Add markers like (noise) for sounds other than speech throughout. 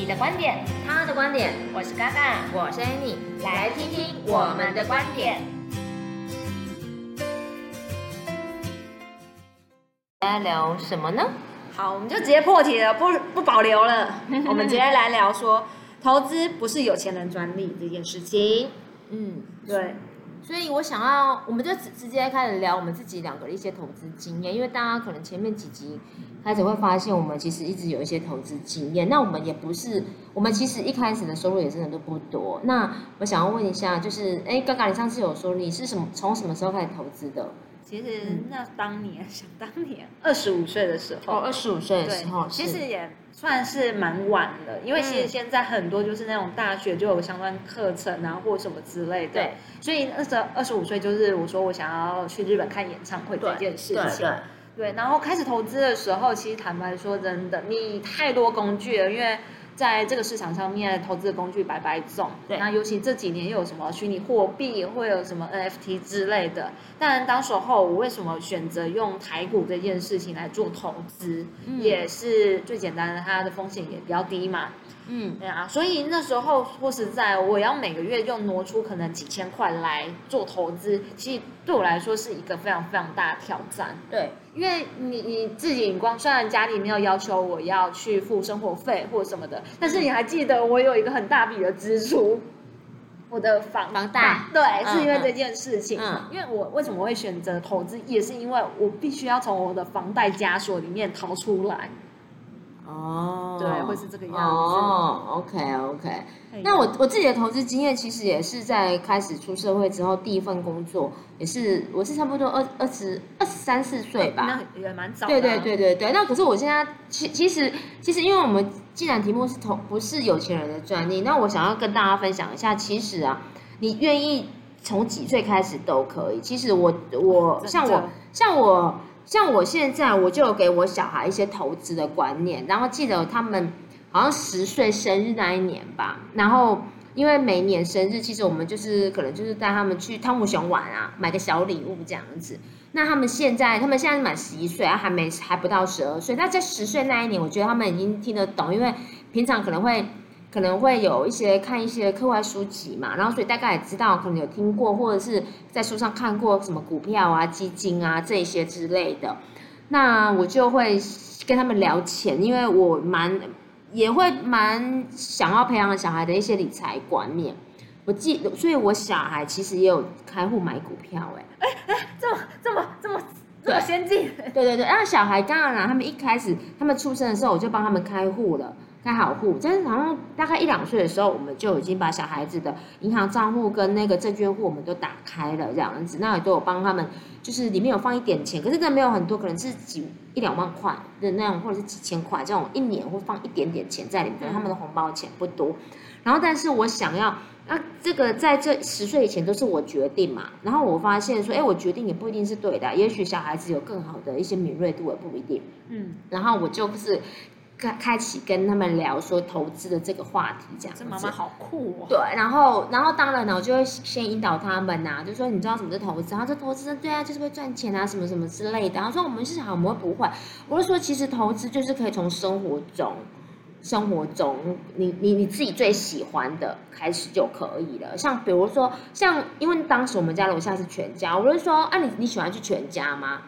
你的观点，他的观点，我是嘎嘎，我是 Annie，来听听我们的观点。来聊什么呢？好，我们就直接破题了，不不保留了。(laughs) 我们直接来聊说，投资不是有钱人专利这件事情。嗯，对。所以我想要，我们就直直接开始聊我们自己两个的一些投资经验，因为大家可能前面几集开始会发现，我们其实一直有一些投资经验。那我们也不是，我们其实一开始的收入也真的都不多。那我想要问一下，就是，哎，嘎嘎，你上次有说你是什么从什么时候开始投资的？其实那当年，(laughs) 想当年二十五岁的时候，哦，二十五岁的时候，其实也算是蛮晚的，因为其实现在很多就是那种大学就有相关课程啊，或什么之类的。对，所以那时候二十五岁就是我说我想要去日本看演唱会这件事情。对，对，对，然后开始投资的时候，其实坦白说真的，你太多工具了，因为。在这个市场上面，投资的工具白白种。对，那尤其这几年又有什么虚拟货币，会有什么 NFT 之类的。但当时候我为什么选择用台股这件事情来做投资，嗯、也是最简单的，它的风险也比较低嘛。嗯，对啊，所以那时候说实在，我要每个月就挪出可能几千块来做投资，其实对我来说是一个非常非常大的挑战。对，因为你你自己光虽然家里没有要求我要去付生活费或什么的，但是你还记得我有一个很大笔的支出，我的房房贷，对，是因为这件事情。嗯，因为我为什么会选择投资，也是因为我必须要从我的房贷枷锁里面逃出来。哦，对，会是这个样子。哦，OK OK。那我我自己的投资经验，其实也是在开始出社会之后第一份工作，也是我是差不多二二十二十三四岁吧，那也蛮早的。对对对对对。那可是我现在其其实其实，因为我们既然题目是投不是有钱人的专利，那我想要跟大家分享一下，其实啊，你愿意从几岁开始都可以。其实我我像我像我。像我像我现在，我就有给我小孩一些投资的观念，然后记得他们好像十岁生日那一年吧，然后因为每年生日，其实我们就是可能就是带他们去汤姆熊玩啊，买个小礼物这样子。那他们现在，他们现在满十一岁，还没还不到十二岁。那在十岁那一年，我觉得他们已经听得懂，因为平常可能会。可能会有一些看一些课外书籍嘛，然后所以大概也知道，可能有听过或者是在书上看过什么股票啊、基金啊这些之类的。那我就会跟他们聊钱，因为我蛮也会蛮想要培养小孩的一些理财观念。我记，所以我小孩其实也有开户买股票，哎哎哎，这么这么这么这么先进。对对对，然后小孩当然啦，他们一开始他们出生的时候，我就帮他们开户了。开好户，但是好像大概一两岁的时候，我们就已经把小孩子的银行账户跟那个证券户我们都打开了，这样子。那也都有帮他们，就是里面有放一点钱，可是真的没有很多，可能是几一两万块的那种，或者是几千块这种，一年会放一点点钱在里面。他们的红包钱不多。然后，但是我想要，啊，这个在这十岁以前都是我决定嘛。然后我发现说，哎，我决定也不一定是对的，也许小孩子有更好的一些敏锐度也不一定。嗯。然后我就是。开开启跟他们聊说投资的这个话题，这样子。这妈妈好酷哦。对，然后然后当然呢，我就会先引导他们呐、啊，就说你知道什么是投资？然后这投资对啊，就是会赚钱啊，什么什么之类的。然后说我们是好，我们会不会？我就说其实投资就是可以从生活中，生活中你你你自己最喜欢的开始就可以了。像比如说像，因为当时我们家楼下是全家，我就说啊，你你喜欢去全家吗？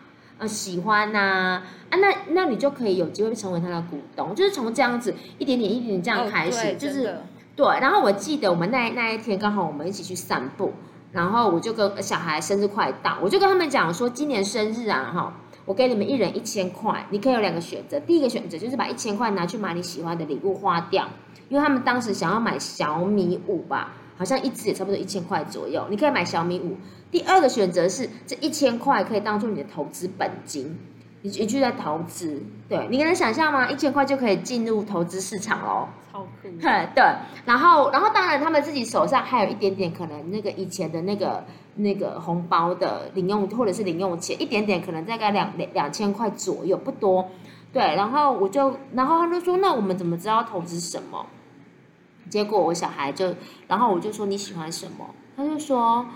呃，喜欢呐，啊，那那你就可以有机会成为他的股东，就是从这样子一点点一点点这样开始，哦、就是对。然后我记得我们那那一天刚好我们一起去散步，然后我就跟小孩生日快到，我就跟他们讲说，今年生日啊，哈，我给你们一人一千块，你可以有两个选择，第一个选择就是把一千块拿去买你喜欢的礼物花掉，因为他们当时想要买小米五吧。好像一支也差不多一千块左右，你可以买小米五。第二个选择是这一千块可以当做你的投资本金，你你就在投资，对，你能想象吗？一千块就可以进入投资市场喽，超酷。(laughs) 对，然后然后当然他们自己手上还有一点点可能那个以前的那个那个红包的零用或者是零用钱，一点点可能大概两两两千块左右，不多。对，然后我就然后他就说，那我们怎么知道投资什么？结果我小孩就，然后我就说你喜欢什么？他就说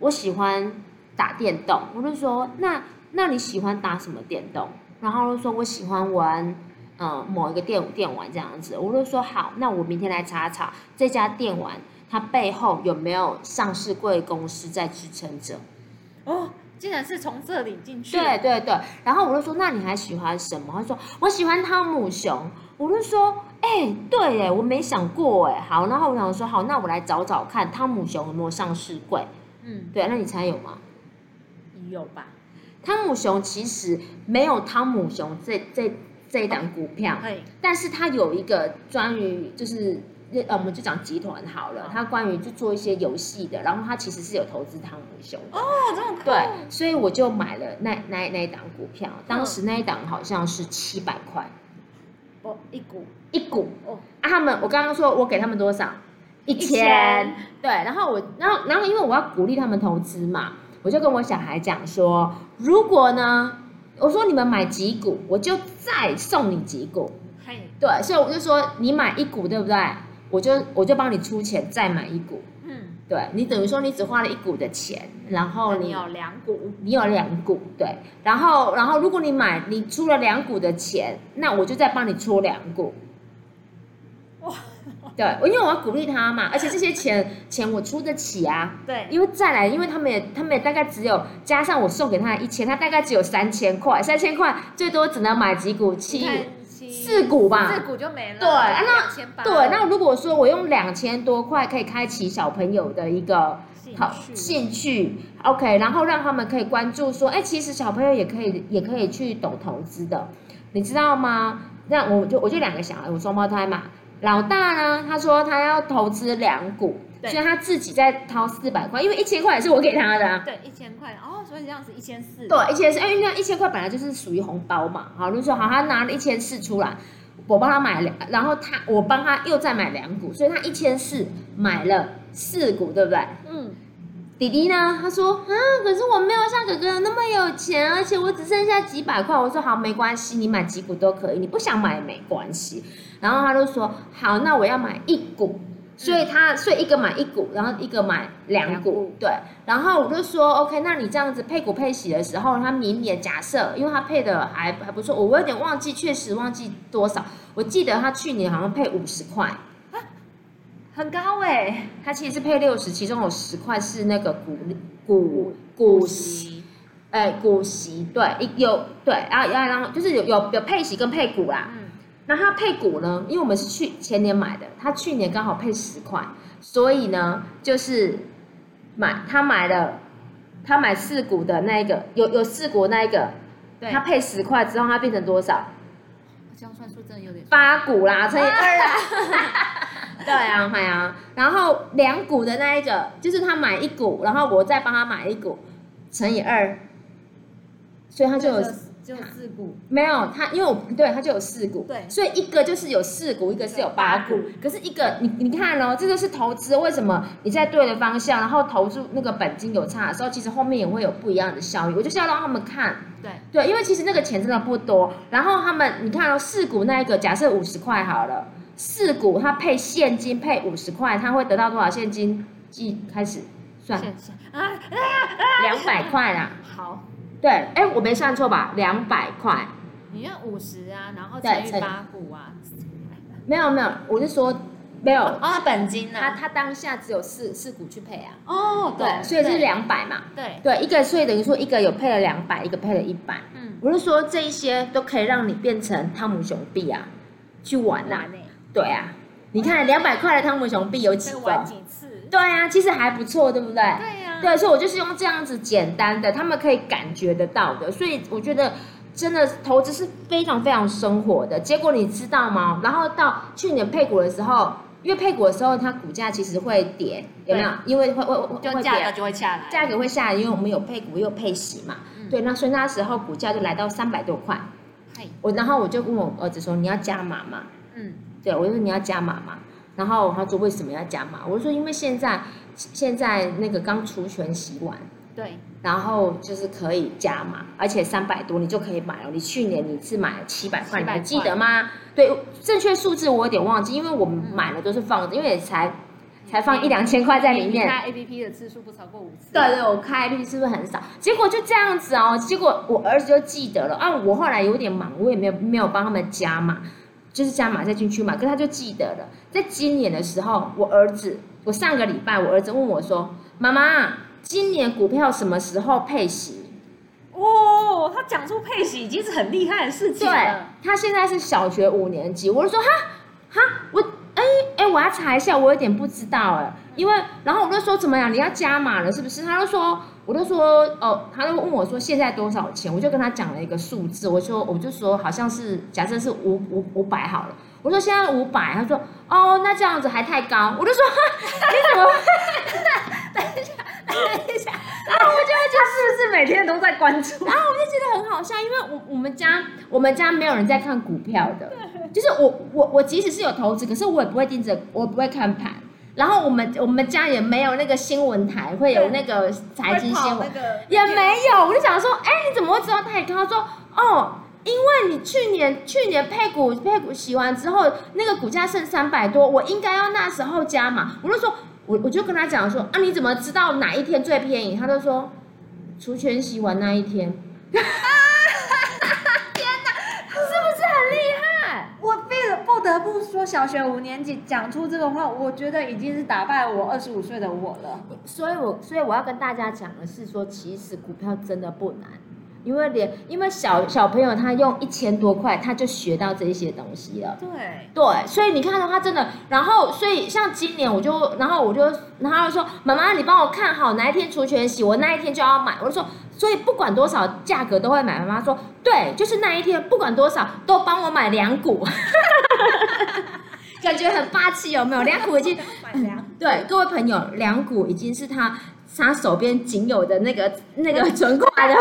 我喜欢打电动。我就说那那你喜欢打什么电动？然后就说我喜欢玩嗯某一个电电玩这样子。我就说好，那我明天来查查这家电玩它背后有没有上市贵公司在支撑着。哦，竟然是从这里进去。对对对，然后我就说那你还喜欢什么？他说我喜欢汤姆熊。我就说。哎、欸，对哎，我没想过哎。好，然后我想说，好，那我来找找看汤姆熊有没有上市柜。嗯，对，那你猜有吗？有吧。汤姆熊其实没有汤姆熊这这这一档股票，哦、但是它有一个专于就是呃，我们就讲集团好了，它关于就做一些游戏的，然后它其实是有投资汤姆熊的。哦，这么酷。对，所以我就买了那那那一档股票，当时那一档好像是七百块。哦，一股一股哦啊！他们，我刚刚说我给他们多少？一千。对，然后我，然后，然后，因为我要鼓励他们投资嘛，我就跟我小孩讲说，如果呢，我说你们买几股，我就再送你几股。嘿对，所以我就说你买一股，对不对？我就我就帮你出钱再买一股。对，你等于说你只花了一股的钱，然后你，你有两股，你有两股，对，然后然后如果你买你出了两股的钱，那我就再帮你出两股。哇，对，因为我要鼓励他嘛，而且这些钱钱我出得起啊。对，因为再来，因为他们也他们也大概只有加上我送给他的一千，他大概只有三千块，三千块最多只能买几股气。四股吧，四股就没了。对，那对，那如果说我用两千多块可以开启小朋友的一个好兴趣，OK，然后让他们可以关注说，哎，其实小朋友也可以也可以去懂投资的，你知道吗？那我就我就两个小孩，我双胞胎嘛，老大呢，他说他要投资两股。所以他自己再掏四百块，因为一千块也是我给他的啊。对，一千块，哦，所以这样子一千四。对，一千四，因为一千块本来就是属于红包嘛。好，就说好，他拿了一千四出来，我帮他买两，然后他我帮他又再买两股，所以他一千四买了四股，对不对？嗯。弟弟呢？他说啊，可是我没有像哥哥那么有钱，而且我只剩下几百块。我说好，没关系，你买几股都可以，你不想买也没关系。然后他就说好，那我要买一股。所以他，所以一个买一股，然后一个买两股，对。然后我就说，OK，那你这样子配股配息的时候，他明年假设，因为他配的还还不错，我有点忘记，确实忘记多少。我记得他去年好像配五十块，很高哎、欸。他其实是配六十，其中有十块是那个股股股息，哎，股息对，有对，然后然后就是有有有配息跟配股啦。嗯那他配股呢？因为我们是去前年买的，他去年刚好配十块，所以呢，就是买他买了，他买四股的那一个，有有四股那一个，对他配十块之后，它变成多少？这样算数真的有点八股啦，乘以二啦。(laughs) 对啊，对啊。然后两股的那一个，就是他买一股，然后我再帮他买一股，乘以二，所以他就有。就四股没有它，因为我对它就有四股，对，所以一个就是有四股，一个是有八股。可是一个你你看哦，这个是投资，为什么你在对的方向，然后投入那个本金有差的时候，其实后面也会有不一样的效益。我就是要让他们看，对对，因为其实那个钱真的不多。然后他们你看哦，四股那一个假设五十块好了，四股它配现金配五十块，它会得到多少现金？即开始算啊，两百块啦。好。对，哎，我没算错吧？两百块。你要五十啊，然后乘以八股啊。没有没有，我是说没有啊，本金呢？他他当下只有四四股去配啊。哦，对，所以是两百嘛。对对，一个所以等于说一个有配了两百，一个配了一百。嗯，我是说这一些都可以让你变成汤姆熊币啊，去玩呐。对啊，你看两百块的汤姆熊币有几个？玩几次？对啊，其实还不错，对不对？对。对，所以我就是用这样子简单的，他们可以感觉得到的，所以我觉得真的投资是非常非常生活的。结果你知道吗？然后到去年配股的时候，因为配股的时候它股价其实会跌，有没有？因为会会会就价格就会下来，价格会下来，因为我们有配股又有配息嘛。嗯，对，那所以那时候股价就来到三百多块。我然后我就问我儿子说：“你要加码吗？”嗯，对，我就说你要加码吗？然后他说：“为什么要加码？”我就说：“因为现在现在那个刚除权洗完，对，然后就是可以加码，而且三百多你就可以买了。你去年你是买了七百块，你还记得吗？对，正确数字我有点忘记，因为我们买了都是放着，因为也才。”才放一两千块在里面。开 A P P 的次数不超过五次。对对，我开 A P P 是不是很少？结果就这样子哦，结果我儿子就记得了啊。我后来有点忙，我也没有没有帮他们加码，就是加码再进去嘛。可他就记得了，在今年的时候，我儿子，我上个礼拜我儿子问我说：“妈妈，今年股票什么时候配息？”哦，他讲出配息已经是很厉害的事情了。对，他现在是小学五年级，我就说哈哈我。哎哎，我要查一下，我有点不知道哎，因为然后我就说怎么样，你要加码了是不是？他就说，我就说哦，他就问我说现在多少钱，我就跟他讲了一个数字，我说我就说好像是假设是五五五百好了，我说现在五百，他说哦，那这样子还太高，我就说你怎么？(laughs) 等一下，等一下，然后我就会觉得是不是每天都在关注？然后我就觉得很好笑，因为我我们家我们家没有人在看股票的。就是我我我即使是有投资，可是我也不会盯着，我不会看盘。然后我们我们家也没有那个新闻台会有那个财经新闻，那个、也没有。我就想说，哎，你怎么会知道太高？他说，哦，因为你去年去年配股配股洗完之后，那个股价剩三百多，我应该要那时候加嘛。我就说，我我就跟他讲说，啊，你怎么知道哪一天最便宜？他就说，除权洗完那一天。(laughs) 天哪，是不得不说，小学五年级讲出这个话，我觉得已经是打败我二十五岁的我了。所以我所以我要跟大家讲的是说，其实股票真的不难，因为连因为小小朋友他用一千多块，他就学到这些东西了。对对，所以你看到他真的，然后所以像今年我就，然后我就，然后说，妈妈，你帮我看好哪一天除权息，我那一天就要买。我就说。所以不管多少价格都会买。妈妈说：“对，就是那一天，不管多少都帮我买两股，(laughs) 感觉很霸气，有没有？两股已经买两对各位朋友，两股已经是他他手边仅有的那个 (laughs) 那个存款的。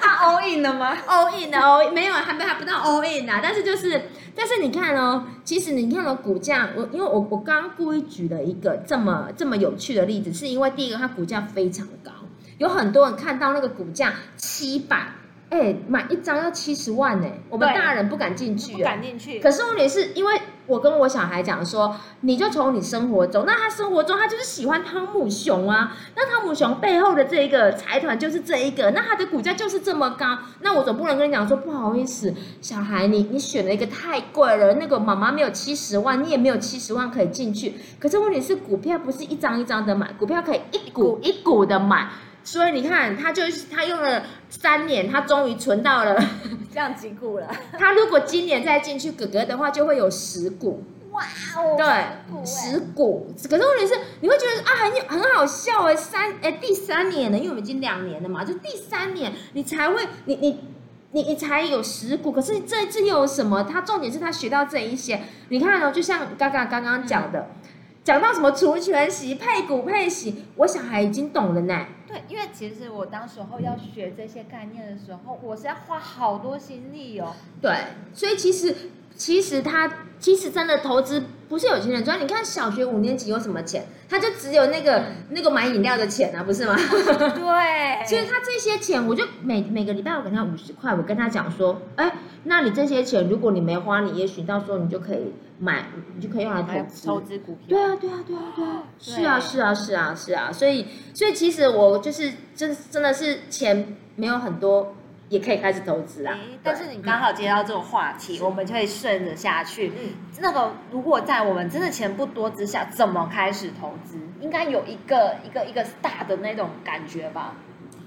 他 all in 了吗？all in 了哦，没有，还没还不到 all in 呢。但是就是，但是你看哦，其实你看哦，股价，我因为我我刚刚故意举了一个这么这么有趣的例子，是因为第一个它股价非常高。”有很多人看到那个股价七百，哎，买一张要七十万呢。我们大人不敢进去，不敢进去。可是问题是因为我跟我小孩讲说，你就从你生活中，那他生活中他就是喜欢汤姆熊啊，那汤姆熊背后的这一个财团就是这一个，那他的股价就是这么高，那我总不能跟你讲说不好意思，小孩你你选了一个太贵了，那个妈妈没有七十万，你也没有七十万可以进去。可是问题是股票不是一张一张的买，股票可以一股一股的买。所以你看，他就是他用了三年，他终于存到了这样几股了。他如果今年再进去哥哥的话，就会有十股。哇哦！对，十股。可是问题是，你会觉得啊，很有很好笑哎，三哎第三年了，因为我们已经两年了嘛，就第三年你才会，你你你你才有十股。可是这这又有什么？他重点是他学到这一些。你看哦，就像刚刚刚刚讲的。嗯讲到什么除权息、配股配息，我小孩已经懂了呢。对，因为其实我当时候要学这些概念的时候，我是要花好多心力哦。对，所以其实其实他其实真的投资不是有钱人赚。你看小学五年级有什么钱？他就只有那个、嗯、那个买饮料的钱啊，不是吗？(laughs) 对。(laughs) 其实他这些钱，我就每每个礼拜我给他五十块，我跟他讲说，哎，那你这些钱如果你没花，你也许到时候你就可以。买你就可以用来投资，投资股票。对啊，对啊，对啊，对啊，是啊，是啊，是啊，是啊，所以，所以其实我就是真真的是钱没有很多，也可以开始投资啊。但是你刚好接到这种话题，我们就会顺着下去。嗯，那个如果在我们真的钱不多之下，怎么开始投资？应该有一个一个一个大的那种感觉吧？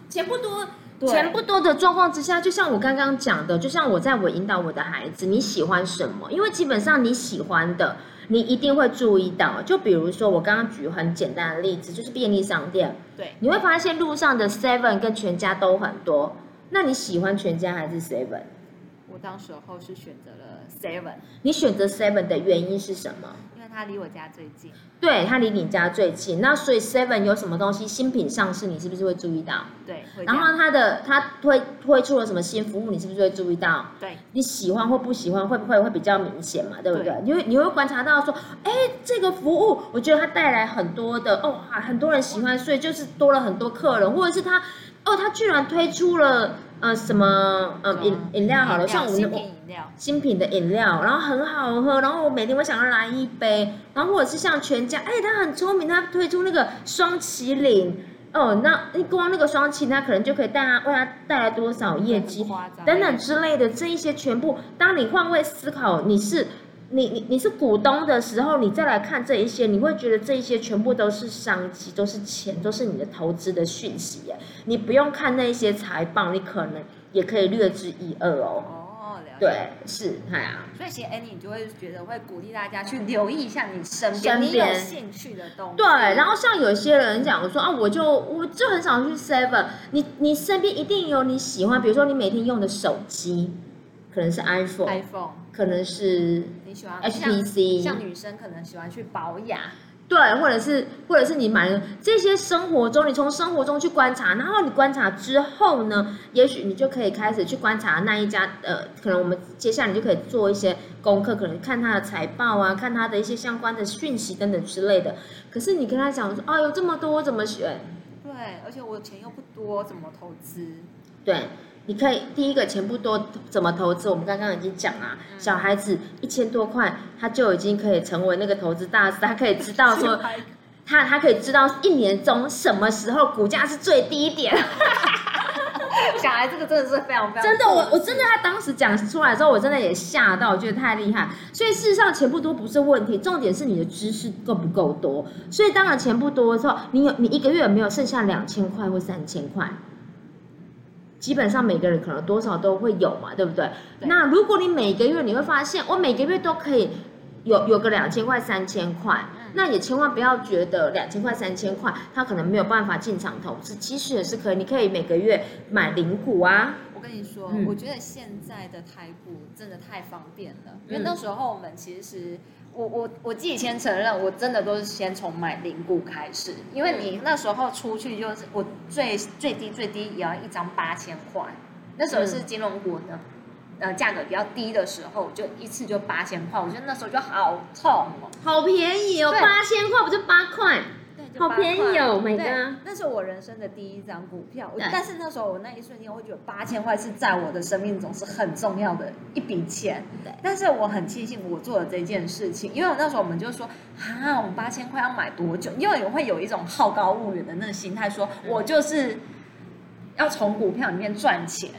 钱不多。钱不多的状况之下，就像我刚刚讲的，就像我在我引导我的孩子，你喜欢什么？因为基本上你喜欢的，你一定会注意到。就比如说我刚刚举很简单的例子，就是便利商店。对，你会发现路上的 Seven 跟全家都很多。那你喜欢全家还是 Seven？我当时候是选择了 Seven。你选择 Seven 的原因是什么？因为它离我家最近。对，它离你家最近。那所以 Seven 有什么东西新品上市，你是不是会注意到？对。然后它的它推推出了什么新服务，你是不是会注意到？对。你喜欢或不喜欢，会不会会比较明显嘛？对不对？对，因为你会观察到说，哎，这个服务，我觉得它带来很多的哦，很多人喜欢，所以就是多了很多客人，或者是它哦，它居然推出了。呃，什么呃饮饮料好了，像我们的新品的饮料，然后很好喝，然后我每天我想要来一杯，然后或者是像全家，哎，他很聪明，他推出那个双麒麟，哦，那一光那个双麒麟，他可能就可以带他为他带来多少业绩等等之类的，这一些全部，当你换位思考，你是。你你你是股东的时候，你再来看这一些，你会觉得这一些全部都是商机，都是钱，都是你的投资的讯息耶。你不用看那些财报，你可能也可以略知一二哦。哦，了解。对，是，哎呀。所以其实 Annie 你就会觉得会鼓励大家去留意一下你身边你有兴趣的东西。对，然后像有些人讲说啊，我就我就很少去 Seven，你你身边一定有你喜欢，比如说你每天用的手机。可能是 iPhone，iPhone，可能是你喜欢 HTC，像女生可能喜欢去保养，对，或者是或者是你买了这些生活中，你从生活中去观察，然后你观察之后呢，也许你就可以开始去观察那一家，呃，可能我们接下来你就可以做一些功课，可能看他的财报啊，看他的一些相关的讯息等等之类的。可是你跟他讲说，哦，有这么多，我怎么选？对，而且我钱又不多，怎么投资？对。你可以第一个钱不多，怎么投资？我们刚刚已经讲了，小孩子一千多块，他就已经可以成为那个投资大师，他可以知道说，(laughs) 他他可以知道一年中什么时候股价是最低点。(laughs) 小孩这个真的是非常非常真的，我我真的他当时讲出来之后，我真的也吓到，我觉得太厉害。所以事实上钱不多不是问题，重点是你的知识够不够多。所以当然钱不多的时候，你有你一个月有没有剩下两千块或三千块？基本上每个人可能多少都会有嘛，对不对？对。那如果你每个月你会发现，我每个月都可以有有个两千块、三千块，那也千万不要觉得两千块、三千块，他可能没有办法进场投资，其实也是可以。你可以每个月买零股啊。我跟你说，嗯、我觉得现在的台股真的太方便了，嗯、因为那时候我们其实。我我我自己先承认，我真的都是先从买零股开始，因为你那时候出去就是我最最低最低也要一张八千块，那时候是金融股的，呃价格比较低的时候，就一次就八千块，我觉得那时候就好痛哦，好便宜哦，八千块不就八块？好便宜哦，每个。那是我人生的第一张股票，但是那时候我那一瞬间，我会觉得八千块是在我的生命中是很重要的一笔钱。对。但是我很庆幸我做了这件事情，因为我那时候我们就说，啊，我们八千块要买多久？因为我会有一种好高骛远的那个心态，说我就是要从股票里面赚钱。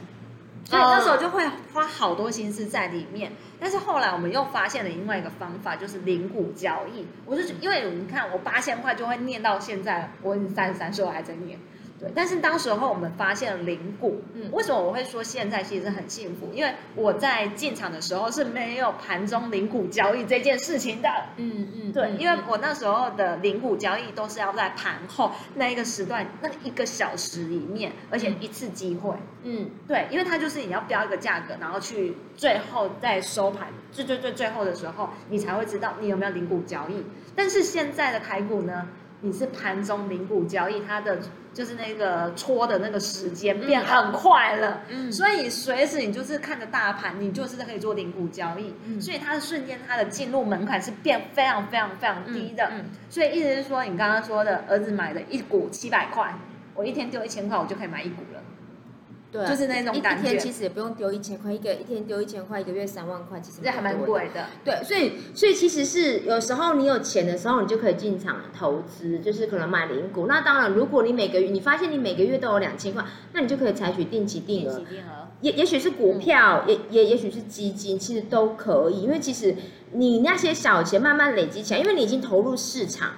所以那时候就会花好多心思在里面，但是后来我们又发现了另外一个方法，就是零股交易。我是因为你看，我八千块就会念到现在，我已经三十三岁，我还在念。对，但是当时候我们发现了零股，嗯，为什么我会说现在其实很幸福？因为我在进场的时候是没有盘中零股交易这件事情的，嗯嗯，对，因为我那时候的零股交易都是要在盘后那一个时段那一个小时里面，而且一次机会，嗯，对，因为它就是你要标一个价格，然后去最后在收盘最最最最后的时候，你才会知道你有没有零股交易。但是现在的台股呢，你是盘中零股交易，它的。就是那个戳的那个时间变很快了，嗯，所以随时你就是看着大盘，你就是可以做零股交易，嗯，所以它的瞬间它的进入门槛是变非常非常非常低的，嗯，所以意思是说你刚刚说的儿子买的一股七百块，我一天丢一千块，我就可以买一股了。对，就是那种感觉。一天其实也不用丢一千块，一个一天丢一千块，一个月三万块，其实这还蛮贵的。对，所以所以其实是有时候你有钱的时候，你就可以进场投资，就是可能买零股。那当然，如果你每个月你发现你每个月都有两千块，那你就可以采取定期定额。定期定额。也也许是股票，嗯、也也也许是基金，其实都可以。因为其实你那些小钱慢慢累积起来，因为你已经投入市场，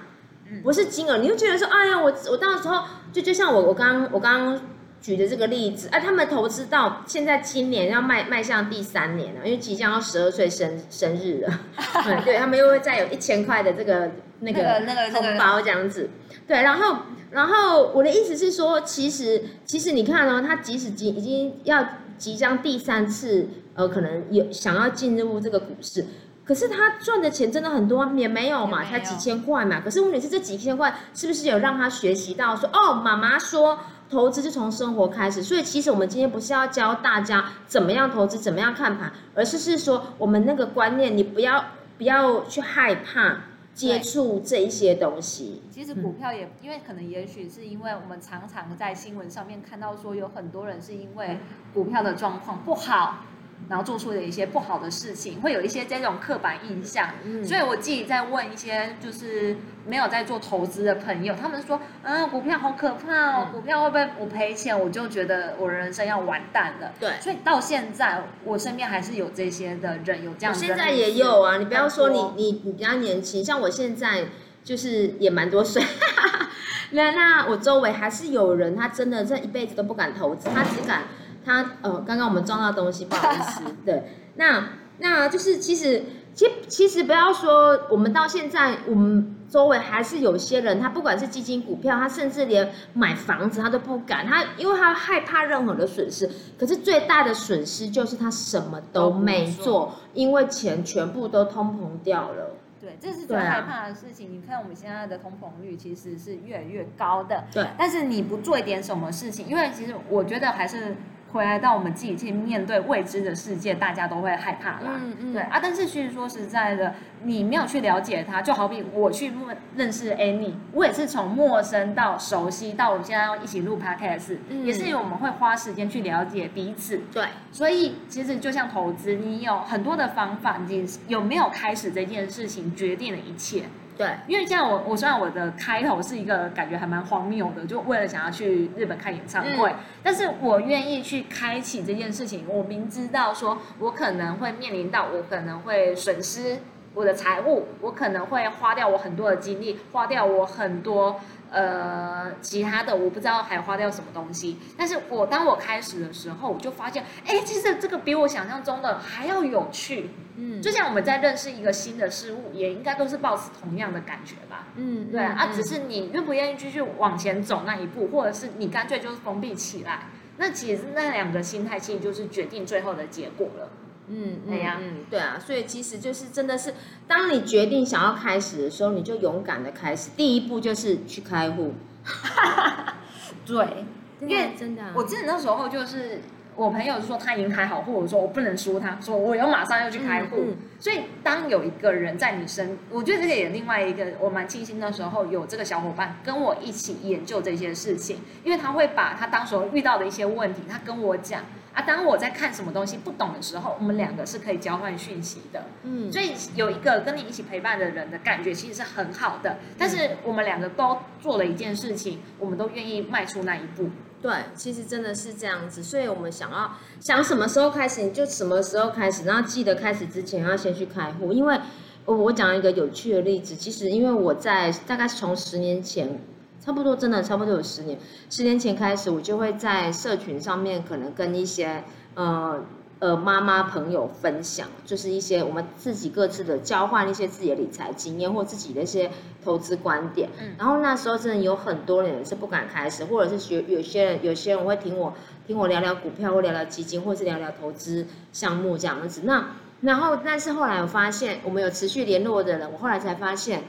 不是金额，你就觉得说，哎呀，我我到时候就就像我我刚我刚刚。举的这个例子，啊，他们投资到现在今年要迈迈向第三年了，因为即将要十二岁生生日了，(laughs) 嗯、对他们又会再有一千块的这个那个那个红包这样子，对，然后然后我的意思是说，其实其实你看哦，他即使即已经要即将第三次。呃，可能有想要进入这个股市，可是他赚的钱真的很多，也没有嘛，才几千块嘛。可是问题是这几千块是不是有让他学习到说，哦，妈妈说投资是从生活开始，所以其实我们今天不是要教大家怎么样投资，怎么样看盘，而是是说我们那个观念，你不要不要去害怕。接触这一些东西，其实股票也因为可能也许是因为我们常常在新闻上面看到说有很多人是因为股票的状况不好。然后做出的一些不好的事情，会有一些这种刻板印象。嗯，所以我自己在问一些就是没有在做投资的朋友，他们说，嗯，股票好可怕哦，股票会不会我赔钱，我就觉得我人生要完蛋了。对，所以到现在我身边还是有这些的人有这样的。现在也有啊，你不要说你你你比较年轻，像我现在就是也蛮多岁。(laughs) 那那我周围还是有人，他真的这一辈子都不敢投资，他只敢。他呃，刚刚我们撞到东西，不好意思。(laughs) 对，那那就是其实，其实其实不要说，我们到现在，我们周围还是有些人，他不管是基金、股票，他甚至连买房子他都不敢，他因为他害怕任何的损失。可是最大的损失就是他什么都没做，因为钱全部都通膨掉了。对，这是最害怕的事情。啊、你看我们现在的通膨率其实是越来越高的。对，但是你不做一点什么事情，因为其实我觉得还是。回来到我们自己去面对未知的世界，大家都会害怕啦。嗯嗯，对啊。但是其实说实在的，你没有去了解他，就好比我去认识 Annie，我也是从陌生到熟悉，到我们现在要一起录 Podcast，嗯，也是因为我们会花时间去了解彼此。对，所以其实就像投资，你有很多的方法，你有没有开始这件事情，决定了一切。对，因为像我，我虽然我的开头是一个感觉还蛮荒谬的，就为了想要去日本看演唱会，嗯、但是我愿意去开启这件事情。我明知道说，我可能会面临到，我可能会损失我的财务，我可能会花掉我很多的精力，花掉我很多。呃，其他的我不知道还花掉什么东西，但是我当我开始的时候，我就发现，哎，其实这个比我想象中的还要有趣。嗯，就像我们在认识一个新的事物，也应该都是抱持同样的感觉吧。嗯，对啊，啊，只是你愿不愿意继续往前走那一步，或者是你干脆就是封闭起来，那其实那两个心态其实就是决定最后的结果了。嗯，对呀，嗯，对啊，所以其实就是真的是，当你决定想要开始的时候，你就勇敢的开始，第一步就是去开户。(laughs) 对，因为真的，我记得那时候就是我朋友说他已经开好户，我说我不能输他，说我要马上要去开户。嗯嗯、所以当有一个人在你身，我觉得这个也另外一个我蛮庆幸那时候有这个小伙伴跟我一起研究这些事情，因为他会把他当时遇到的一些问题，他跟我讲。啊，当我在看什么东西不懂的时候，我们两个是可以交换讯息的。嗯，所以有一个跟你一起陪伴的人的感觉其实是很好的。但是我们两个都做了一件事情，我们都愿意迈出那一步。对，其实真的是这样子。所以我们想要想什么时候开始，你就什么时候开始。然后记得开始之前要先去开户，因为我我讲一个有趣的例子。其实因为我在大概是从十年前。差不多，真的差不多有十年。十年前开始，我就会在社群上面，可能跟一些呃呃妈妈朋友分享，就是一些我们自己各自的交换一些自己的理财经验或自己的一些投资观点。嗯。然后那时候真的有很多人是不敢开始，或者是学有些人有些人会听我听我聊聊股票，或聊聊基金，或是聊聊投资项目这样子。那然后，但是后来我发现，我们有持续联络的人，我后来才发现。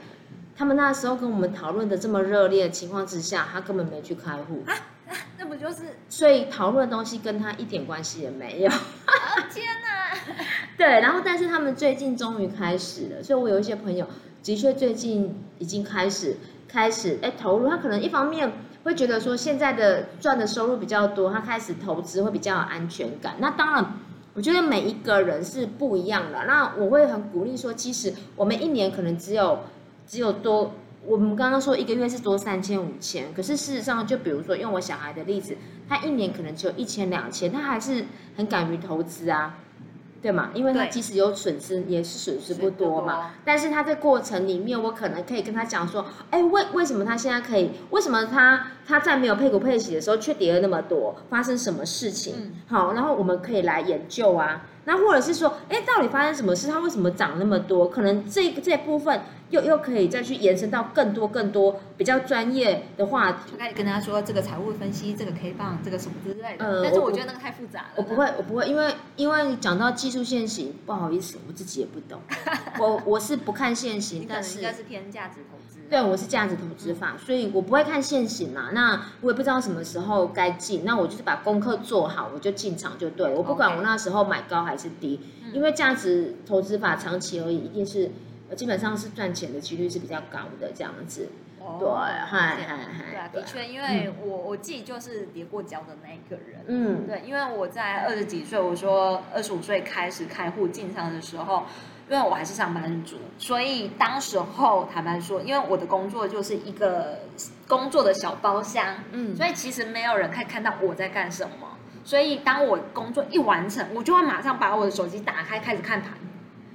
他们那时候跟我们讨论的这么热烈的情况之下，他根本没去开户啊，那不就是？所以讨论的东西跟他一点关系也没有。啊、天哪！(laughs) 对，然后但是他们最近终于开始了，所以我有一些朋友的确最近已经开始开始哎投入，他可能一方面会觉得说现在的赚的收入比较多，他开始投资会比较有安全感。那当然，我觉得每一个人是不一样的。那我会很鼓励说，其实我们一年可能只有。只有多，我们刚刚说一个月是多三千五千，可是事实上，就比如说用我小孩的例子，他一年可能只有一千两千，他还是很敢于投资啊，对吗？因为他即使有损失，也是损失不多嘛。多但是他在过程里面，我可能可以跟他讲说，哎，为为什么他现在可以？为什么他他在没有配股配息的时候却跌了那么多？发生什么事情？嗯、好，然后我们可以来研究啊。那或者是说，哎，到底发生什么事？它为什么涨那么多？可能这这部分又又可以再去延伸到更多更多比较专业的话题，就开始跟大家说这个财务分析，这个 K 棒，这个什么之类的。呃，但是我觉得那个太复杂了。我不会，我不会，因为因为讲到技术线型，不好意思，我自己也不懂。(laughs) 我我是不看线型，但是应该是偏价值投资。对，我是价值投资法，所以我不会看现行嘛。那我也不知道什么时候该进，那我就是把功课做好，我就进场就对了。我不管我那时候买高还是低，因为价值投资法长期而已，一定是基本上是赚钱的几率是比较高的这样子。对，嗨嗨嗨，对啊，的确，因为我我自己就是跌过跤的那一个人。嗯，对，因为我在二十几岁，我说二十五岁开始开户进场的时候。因为我还是上班族，所以当时候坦白说，因为我的工作就是一个工作的小包厢，嗯，所以其实没有人可以看到我在干什么。所以当我工作一完成，我就会马上把我的手机打开，开始看盘。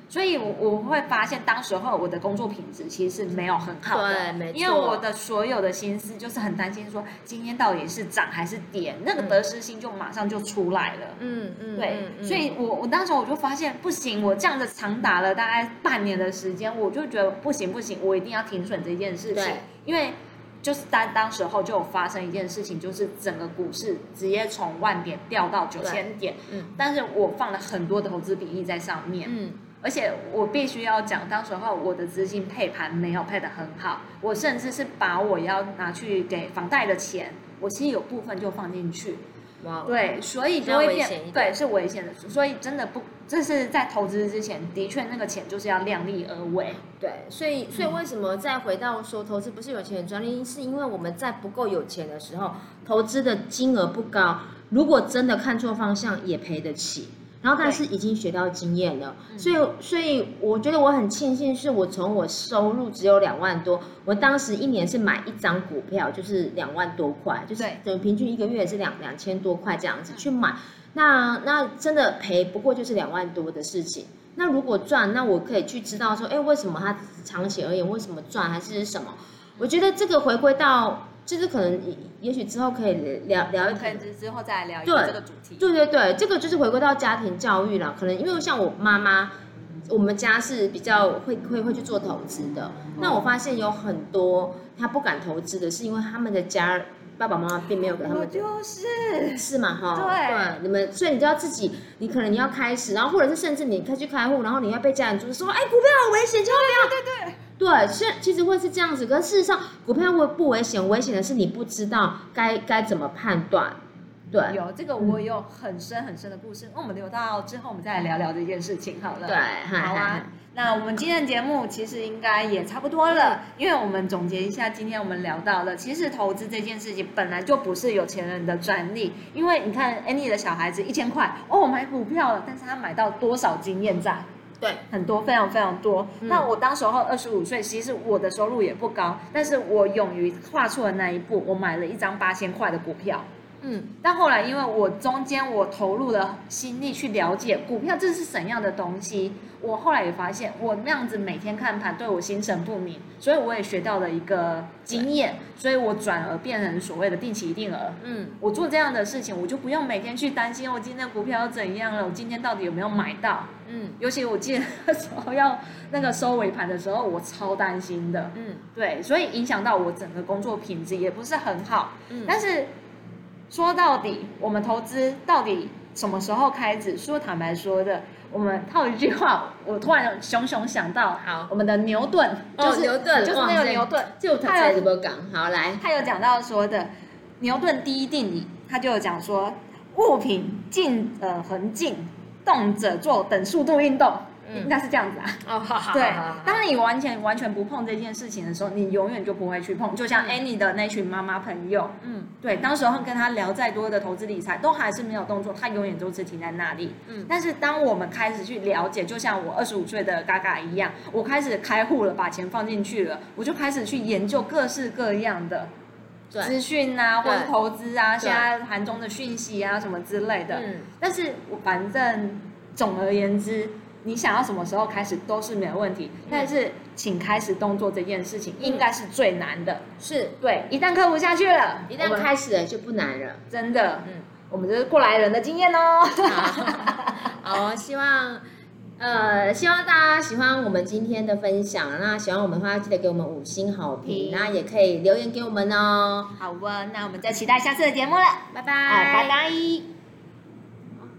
所以，我我会发现，当时候我的工作品质其实是没有很好的，对，没错。因为我的所有的心思就是很担心，说今天到底是涨还是跌，那个得失心就马上就出来了。嗯嗯，对。嗯嗯、所以我我当时我就发现不行，我这样子长达了大概半年的时间，我就觉得不行不行，我一定要停损这件事情。对。因为就是当当时候就有发生一件事情，就是整个股市直接从万点掉到九千点。嗯。但是我放了很多的投资比例在上面。嗯。而且我必须要讲，当时候我的资金配盘没有配得很好，我甚至是把我要拿去给房贷的钱，我其实有部分就放进去。哇，对，所以就会变，对，是危险的。所以真的不，这是在投资之前，的确那个钱就是要量力而为。对，所以所以为什么再回到说投资不是有钱人专利，是因为我们在不够有钱的时候，投资的金额不高，如果真的看错方向，也赔得起。然后，但是已经学到经验了，所以，所以我觉得我很庆幸，是我从我收入只有两万多，我当时一年是买一张股票，就是两万多块，就是等平均一个月是两两千多块这样子去买，那那真的赔不过就是两万多的事情。那如果赚，那我可以去知道说，哎，为什么它长期而言为什么赚，还是什么？我觉得这个回归到。就是可能，也许之后可以聊聊一可能之后再来聊一个这个主题。对对对，这个就是回归到家庭教育了。可能因为像我妈妈，我们家是比较会会会去做投资的。那我发现有很多他不敢投资的，是因为他们的家爸爸妈妈并没有给他们。我就是是嘛哈？对对，你们所以你就要自己，你可能你要开始，然后或者是甚至你开去开户，然后你要被家人阻止说，哎，股票好危险，千万不要。对对对。对，现其实会是这样子，可是事实上，股票危不危险？危险的是你不知道该该怎么判断。对，有这个我有很深很深的故事，那、嗯、我们留到之后我们再来聊聊这件事情好了。对，好啊。(laughs) 那我们今天的节目其实应该也差不多了，因为我们总结一下，今天我们聊到了，其实投资这件事情本来就不是有钱人的专利，因为你看 Annie 的小孩子一千块哦买股票了，但是他买到多少经验在？对，很多，非常非常多。嗯、那我当时候二十五岁，其实我的收入也不高，但是我勇于跨出了那一步，我买了一张八千块的股票。嗯，但后来因为我中间我投入了心力去了解股票这是怎样的东西，我后来也发现我那样子每天看盘对我心神不宁，所以我也学到了一个经验，所以我转而变成所谓的定期定额。嗯，我做这样的事情，我就不用每天去担心我今天股票怎样了，我今天到底有没有买到？嗯，尤其我记得那时候要那个收尾盘的时候，我超担心的。嗯，对，所以影响到我整个工作品质也不是很好。嗯，但是。说到底，我们投资到底什么时候开始？说坦白说的，我们套一句话，我突然熊熊想到，好，我们的牛顿，就是、哦、牛顿，就是那个牛顿，就他在怎么讲？好来，他有讲到说的牛顿第一定理，他就有讲说，物品静呃恒静，动者做等速度运动。应该是这样子啊。哦，好好。对，当你完全完全不碰这件事情的时候，你永远就不会去碰。就像 Annie 的那群妈妈朋友，嗯，对，当时候跟他聊再多的投资理财，都还是没有动作，他永远都是停在那里。嗯，但是当我们开始去了解，就像我二十五岁的嘎嘎一样，我开始开户了，把钱放进去了，我就开始去研究各式各样的资讯啊，或者投资啊，现在盘中的讯息啊什么之类的。嗯，但是我反正总而言之。你想要什么时候开始都是没有问题，但是请开始动作这件事情应该是最难的。是对，一旦克服下去了，一旦开始了就不难了，真的。嗯，我们这是过来人的经验哦。好，希望。呃，希望大家喜欢我们今天的分享。那喜欢我们的话，记得给我们五星好评。那也可以留言给我们哦。好啊，那我们再期待下次的节目了。拜拜，拜拜。